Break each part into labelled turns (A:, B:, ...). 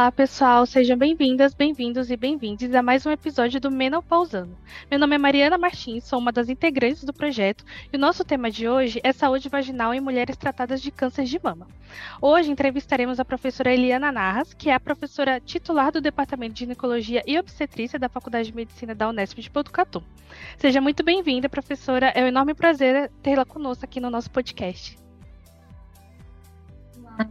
A: Olá, pessoal, sejam bem-vindas, bem-vindos e bem-vindes a mais um episódio do Menopausando. Meu nome é Mariana Martins, sou uma das integrantes do projeto e o nosso tema de hoje é saúde vaginal em mulheres tratadas de câncer de mama. Hoje entrevistaremos a professora Eliana Narras, que é a professora titular do Departamento de Ginecologia e Obstetrícia da Faculdade de Medicina da Unesp de Botucatu. Seja muito bem-vinda, professora, é um enorme prazer tê-la conosco aqui no nosso podcast.
B: Olá.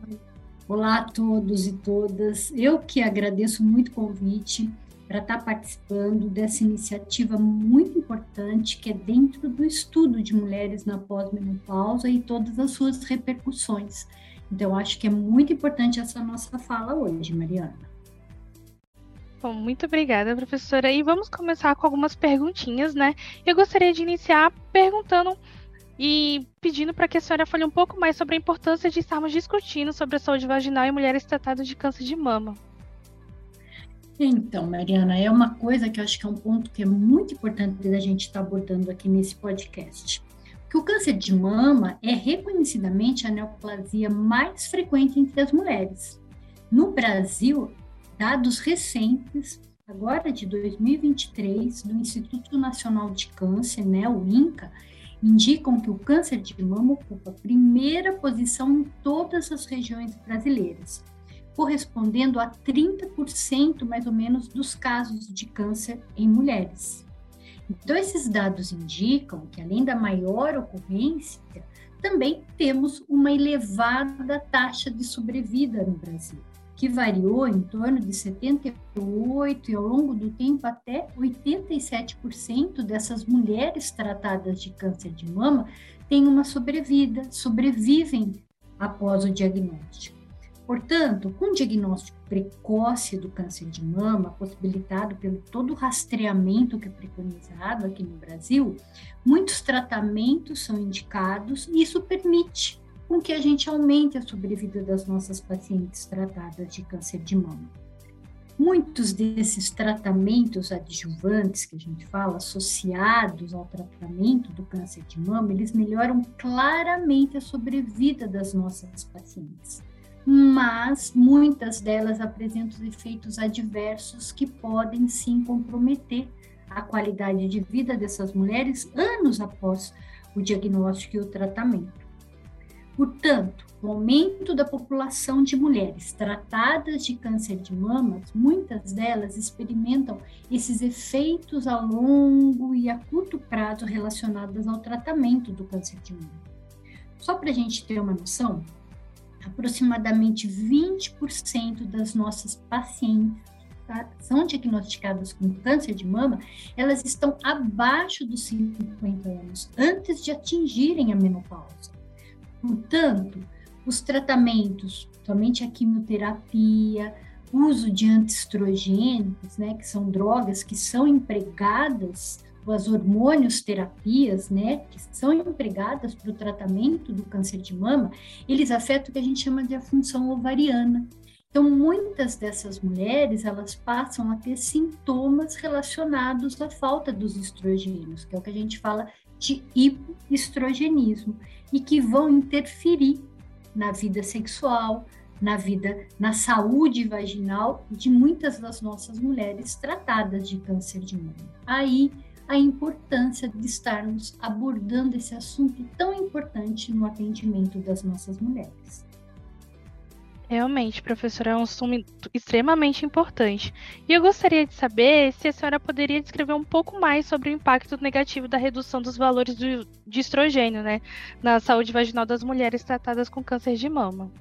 B: Olá a todos e todas. Eu que agradeço muito o convite para estar participando dessa iniciativa muito importante que é dentro do estudo de mulheres na pós-menopausa e todas as suas repercussões. Então, acho que é muito importante essa nossa fala hoje, Mariana.
A: Bom, muito obrigada, professora. E vamos começar com algumas perguntinhas, né? Eu gostaria de iniciar perguntando e pedindo para que a senhora fale um pouco mais sobre a importância de estarmos discutindo sobre a saúde vaginal em mulheres tratadas de câncer de mama.
B: Então, Mariana, é uma coisa que eu acho que é um ponto que é muito importante da gente estar tá abordando aqui nesse podcast. Que o câncer de mama é reconhecidamente a neoplasia mais frequente entre as mulheres. No Brasil, dados recentes, agora de 2023, do Instituto Nacional de Câncer, né, o INCA, indicam que o câncer de mama ocupa a primeira posição em todas as regiões brasileiras, correspondendo a 30% mais ou menos dos casos de câncer em mulheres. Então, esses dados indicam que, além da maior ocorrência, também temos uma elevada taxa de sobrevida no Brasil que variou em torno de 78 e ao longo do tempo até 87% dessas mulheres tratadas de câncer de mama têm uma sobrevida, sobrevivem após o diagnóstico. Portanto, com o diagnóstico precoce do câncer de mama, possibilitado pelo todo o rastreamento que é preconizado aqui no Brasil, muitos tratamentos são indicados e isso permite com que a gente aumente a sobrevida das nossas pacientes tratadas de câncer de mama. Muitos desses tratamentos adjuvantes que a gente fala, associados ao tratamento do câncer de mama, eles melhoram claramente a sobrevida das nossas pacientes. Mas muitas delas apresentam efeitos adversos que podem sim comprometer a qualidade de vida dessas mulheres anos após o diagnóstico e o tratamento. Portanto, o aumento da população de mulheres tratadas de câncer de mama, muitas delas experimentam esses efeitos a longo e a curto prazo relacionados ao tratamento do câncer de mama. Só para a gente ter uma noção, aproximadamente 20% das nossas pacientes tá, são diagnosticadas com câncer de mama, elas estão abaixo dos 50 anos, antes de atingirem a menopausa. Portanto, os tratamentos, somente a quimioterapia, uso de antiestrogênicos, né, que são drogas que são empregadas, ou as hormônios terapias, né, que são empregadas para o tratamento do câncer de mama, eles afetam o que a gente chama de a função ovariana. Então, muitas dessas mulheres, elas passam a ter sintomas relacionados à falta dos estrogênios, que é o que a gente fala de hipoestrogenismo e que vão interferir na vida sexual, na vida, na saúde vaginal de muitas das nossas mulheres tratadas de câncer de mama. Aí a importância de estarmos abordando esse assunto tão importante no atendimento das nossas mulheres.
A: Realmente, professora, é um assunto extremamente importante. E eu gostaria de saber se a senhora poderia descrever um pouco mais sobre o impacto negativo da redução dos valores do, de estrogênio né, na saúde vaginal das mulheres tratadas com câncer de mama.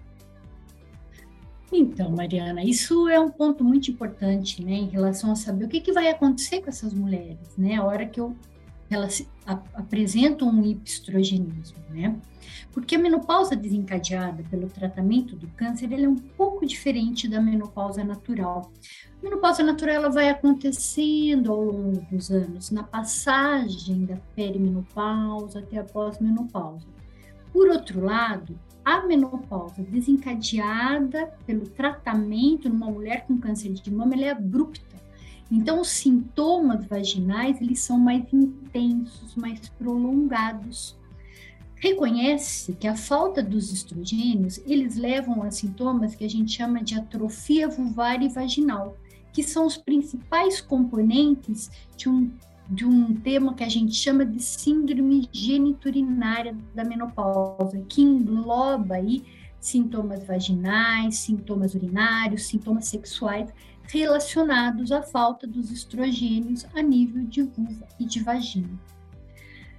B: Então, Mariana, isso é um ponto muito importante, né, em relação a saber o que, que vai acontecer com essas mulheres, né, a hora que eu, elas apresentam um hipoestrogenismo, né. Porque a menopausa desencadeada pelo tratamento do câncer é um pouco diferente da menopausa natural. A menopausa natural ela vai acontecendo ao longo dos anos, na passagem da perimenopausa até a pós-menopausa. Por outro lado, a menopausa desencadeada pelo tratamento numa mulher com câncer de mama é abrupta. Então, os sintomas vaginais eles são mais intensos, mais prolongados. Reconhece que a falta dos estrogênios, eles levam a sintomas que a gente chama de atrofia vulvar e vaginal, que são os principais componentes de um, de um tema que a gente chama de síndrome geniturinária da menopausa, que engloba aí sintomas vaginais, sintomas urinários, sintomas sexuais relacionados à falta dos estrogênios a nível de vulva e de vagina.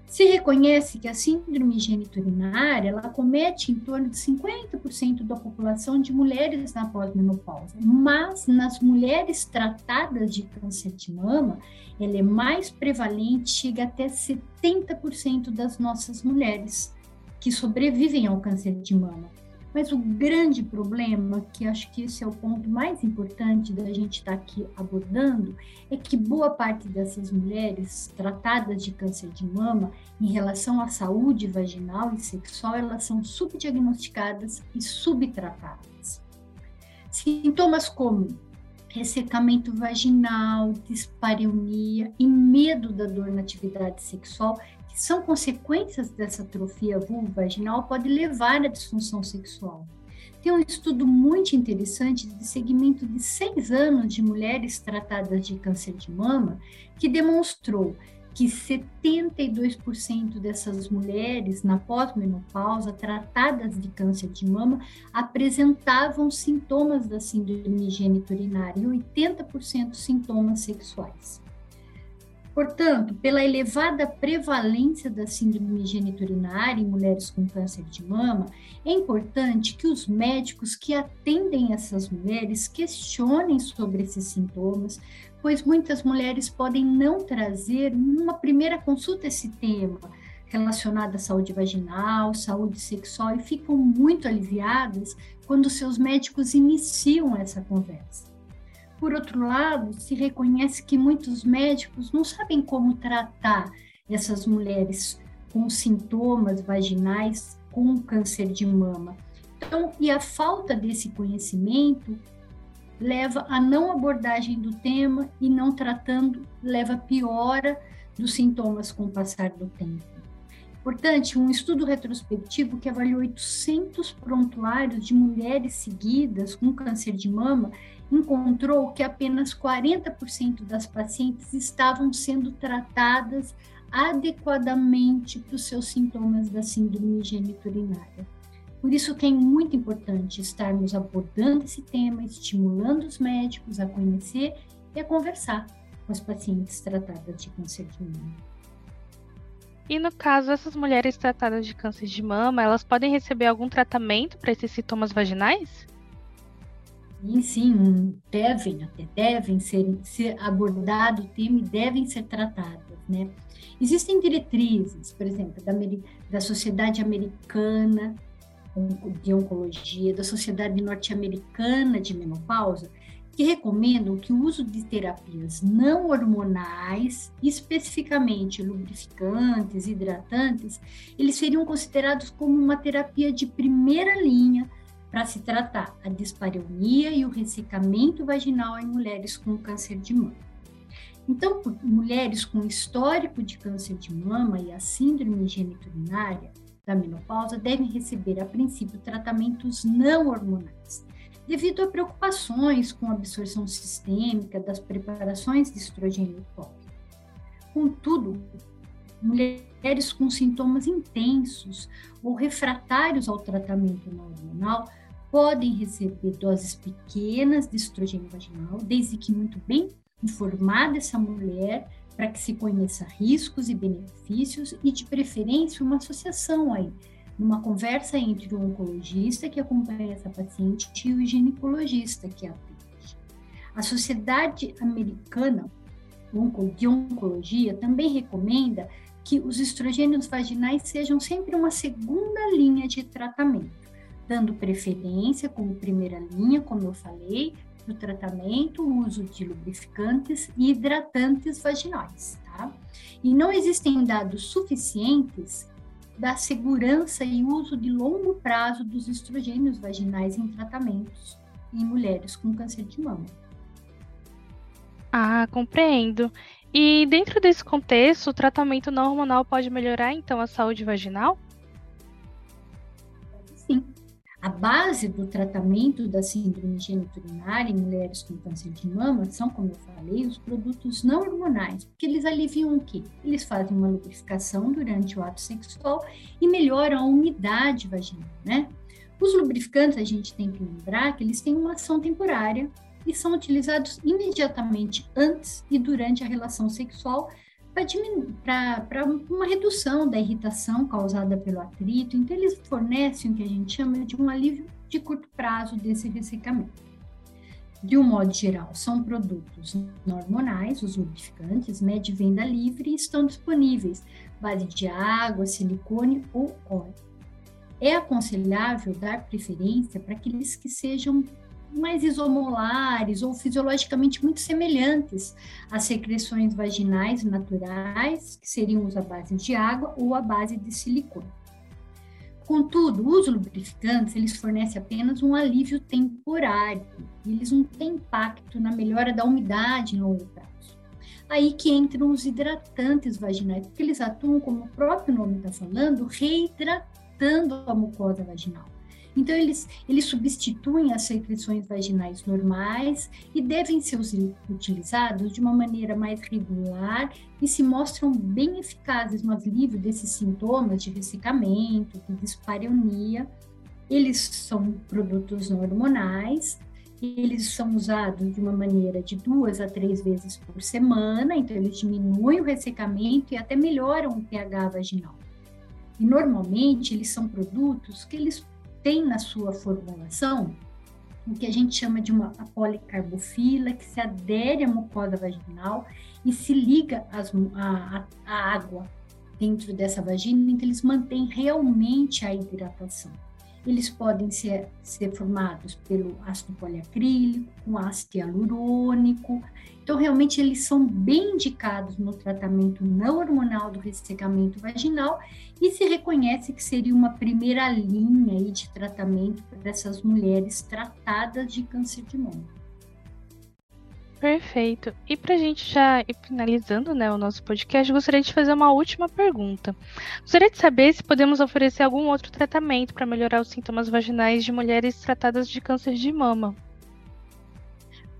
B: Se reconhece que a síndrome geniturinária ela comete em torno de 50% da população de mulheres na pós-menopausa, mas nas mulheres tratadas de câncer de mama, ela é mais prevalente, chega até 70% das nossas mulheres que sobrevivem ao câncer de mama. Mas o grande problema, que acho que esse é o ponto mais importante da gente estar tá aqui abordando, é que boa parte dessas mulheres tratadas de câncer de mama, em relação à saúde vaginal e sexual, elas são subdiagnosticadas e subtratadas. Sintomas como ressecamento vaginal, dispareunia e medo da dor na atividade sexual são consequências dessa atrofia vulvovaginal pode levar à disfunção sexual. Tem um estudo muito interessante de segmento de seis anos de mulheres tratadas de câncer de mama que demonstrou que 72% dessas mulheres na pós-menopausa tratadas de câncer de mama apresentavam sintomas da síndrome geniturinária e 80% sintomas sexuais. Portanto, pela elevada prevalência da síndrome geniturinária em mulheres com câncer de mama, é importante que os médicos que atendem essas mulheres questionem sobre esses sintomas, pois muitas mulheres podem não trazer numa primeira consulta esse tema relacionado à saúde vaginal, saúde sexual e ficam muito aliviadas quando seus médicos iniciam essa conversa. Por outro lado, se reconhece que muitos médicos não sabem como tratar essas mulheres com sintomas vaginais com câncer de mama. Então, e a falta desse conhecimento leva a não abordagem do tema e não tratando leva a piora dos sintomas com o passar do tempo. Portanto, um estudo retrospectivo que avaliou 800 prontuários de mulheres seguidas com câncer de mama encontrou que apenas 40% das pacientes estavam sendo tratadas adequadamente para os seus sintomas da síndrome geniturinária. Por isso que é muito importante estarmos abordando esse tema, estimulando os médicos a conhecer e a conversar com as pacientes tratadas de câncer de mama.
A: E no caso, essas mulheres tratadas de câncer de mama, elas podem receber algum tratamento para esses sintomas vaginais?
B: Sim, sim, devem, até devem ser, ser abordado o tema e devem ser tratadas, né? Existem diretrizes, por exemplo, da, da Sociedade Americana de Oncologia, da Sociedade Norte-Americana de Menopausa, que recomendam que o uso de terapias não hormonais, especificamente lubrificantes, hidratantes, eles seriam considerados como uma terapia de primeira linha para se tratar a dispareunia e o ressecamento vaginal em mulheres com câncer de mama. Então, mulheres com histórico de câncer de mama e a síndrome geniturinária da menopausa devem receber, a princípio, tratamentos não hormonais, devido a preocupações com a absorção sistêmica das preparações de estrogênio tópico. Contudo, mulheres com sintomas intensos ou refratários ao tratamento hormonal podem receber doses pequenas de estrogênio vaginal, desde que muito bem informada essa mulher, para que se conheça riscos e benefícios e, de preferência, uma associação aí, numa conversa entre o oncologista que acompanha essa paciente e o ginecologista que a atende. A Sociedade Americana de Oncologia também recomenda que os estrogênios vaginais sejam sempre uma segunda linha de tratamento dando preferência como primeira linha, como eu falei, no tratamento, o uso de lubrificantes e hidratantes vaginais, tá? E não existem dados suficientes da segurança e uso de longo prazo dos estrogênios vaginais em tratamentos em mulheres com câncer de mama.
A: Ah, compreendo. E dentro desse contexto, o tratamento não hormonal pode melhorar então a saúde vaginal?
B: A base do tratamento da síndrome geniturinária em mulheres com câncer de mama são, como eu falei, os produtos não hormonais, porque eles aliviam o quê? Eles fazem uma lubrificação durante o ato sexual e melhoram a umidade vaginal, né? Os lubrificantes, a gente tem que lembrar que eles têm uma ação temporária e são utilizados imediatamente antes e durante a relação sexual para uma redução da irritação causada pelo atrito. Então, eles fornecem o que a gente chama de um alívio de curto prazo desse ressecamento. De um modo geral, são produtos hormonais, os lubrificantes, né, de venda livre e estão disponíveis, base de água, silicone ou óleo. É aconselhável dar preferência para aqueles que sejam mais isomolares ou fisiologicamente muito semelhantes às secreções vaginais naturais, que seriam os à base de água ou à base de silicone. Contudo, os lubrificantes, eles fornecem apenas um alívio temporário, eles não têm impacto na melhora da umidade em longo prazo. Aí que entram os hidratantes vaginais, porque eles atuam, como o próprio nome está falando, reidratando a mucosa vaginal. Então, eles, eles substituem as secreções vaginais normais e devem ser utilizados de uma maneira mais regular e se mostram bem eficazes no alívio desses sintomas de ressecamento, de dispareunia. Eles são produtos não hormonais, eles são usados de uma maneira de duas a três vezes por semana, então eles diminuem o ressecamento e até melhoram o pH vaginal. E normalmente eles são produtos que eles tem na sua formulação o que a gente chama de uma policarbofila, que se adere à mucosa vaginal e se liga à, à água dentro dessa vagina, então eles mantêm realmente a hidratação. Eles podem ser, ser formados pelo ácido poliacrílico, com ácido hialurônico. Então, realmente, eles são bem indicados no tratamento não hormonal do ressecamento vaginal e se reconhece que seria uma primeira linha aí de tratamento para essas mulheres tratadas de câncer de mama.
A: Perfeito. E para a gente já ir finalizando né, o nosso podcast, gostaria de fazer uma última pergunta. Gostaria de saber se podemos oferecer algum outro tratamento para melhorar os sintomas vaginais de mulheres tratadas de câncer de mama.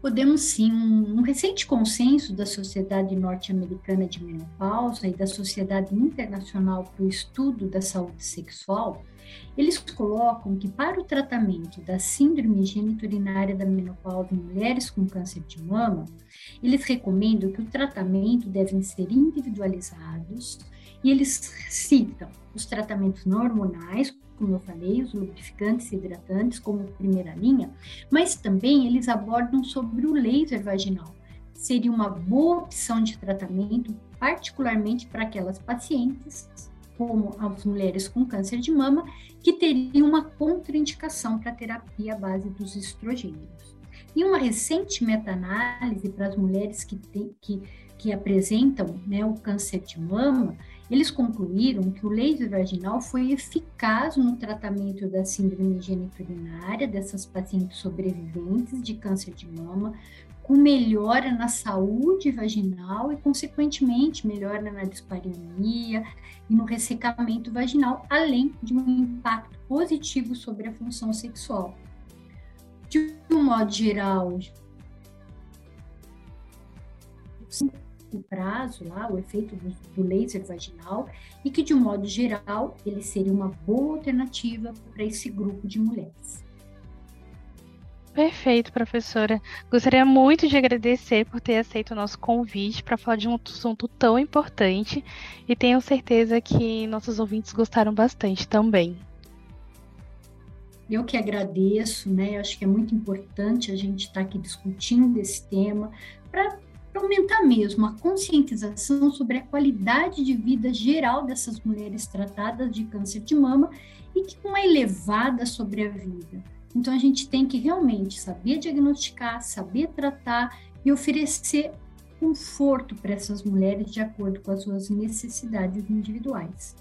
B: Podemos sim. Um recente consenso da Sociedade Norte-Americana de Menopausa e da Sociedade Internacional para o Estudo da Saúde Sexual eles colocam que para o tratamento da síndrome geniturinária da menopausa em mulheres com câncer de mama, eles recomendam que o tratamento devem ser individualizados e eles citam os tratamentos hormonais, como eu falei, os lubrificantes e hidratantes como primeira linha, mas também eles abordam sobre o laser vaginal. Seria uma boa opção de tratamento, particularmente para aquelas pacientes como as mulheres com câncer de mama, que teriam uma contraindicação para a terapia à base dos estrogênios. Em uma recente meta-análise para as mulheres que, que, que apresentam né, o câncer de mama, eles concluíram que o laser vaginal foi eficaz no tratamento da síndrome geniturinária dessas pacientes sobreviventes de câncer de mama, com melhora na saúde vaginal e, consequentemente, melhora na dispareunia e no ressecamento vaginal, além de um impacto positivo sobre a função sexual. De um modo geral, o prazo lá, o efeito do, do, laser vaginal, e que de um modo geral ele seria uma boa alternativa para esse grupo de mulheres.
A: Perfeito, professora. Gostaria muito de agradecer por ter aceito o nosso convite para falar de um assunto tão importante e tenho certeza que nossos ouvintes gostaram bastante também.
B: Eu que agradeço, né? Eu acho que é muito importante a gente estar tá aqui discutindo esse tema para aumentar mesmo a conscientização sobre a qualidade de vida geral dessas mulheres tratadas de câncer de mama e que uma elevada sobre a vida então, a gente tem que realmente saber diagnosticar, saber tratar e oferecer conforto para essas mulheres de acordo com as suas necessidades individuais.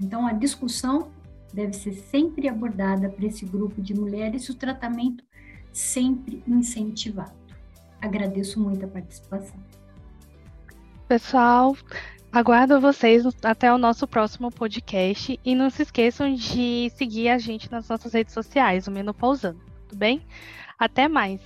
B: Então, a discussão deve ser sempre abordada para esse grupo de mulheres e o tratamento sempre incentivado. Agradeço muito a participação.
A: Pessoal, Aguardo vocês até o nosso próximo podcast e não se esqueçam de seguir a gente nas nossas redes sociais, o Menopausando, tudo bem? Até mais!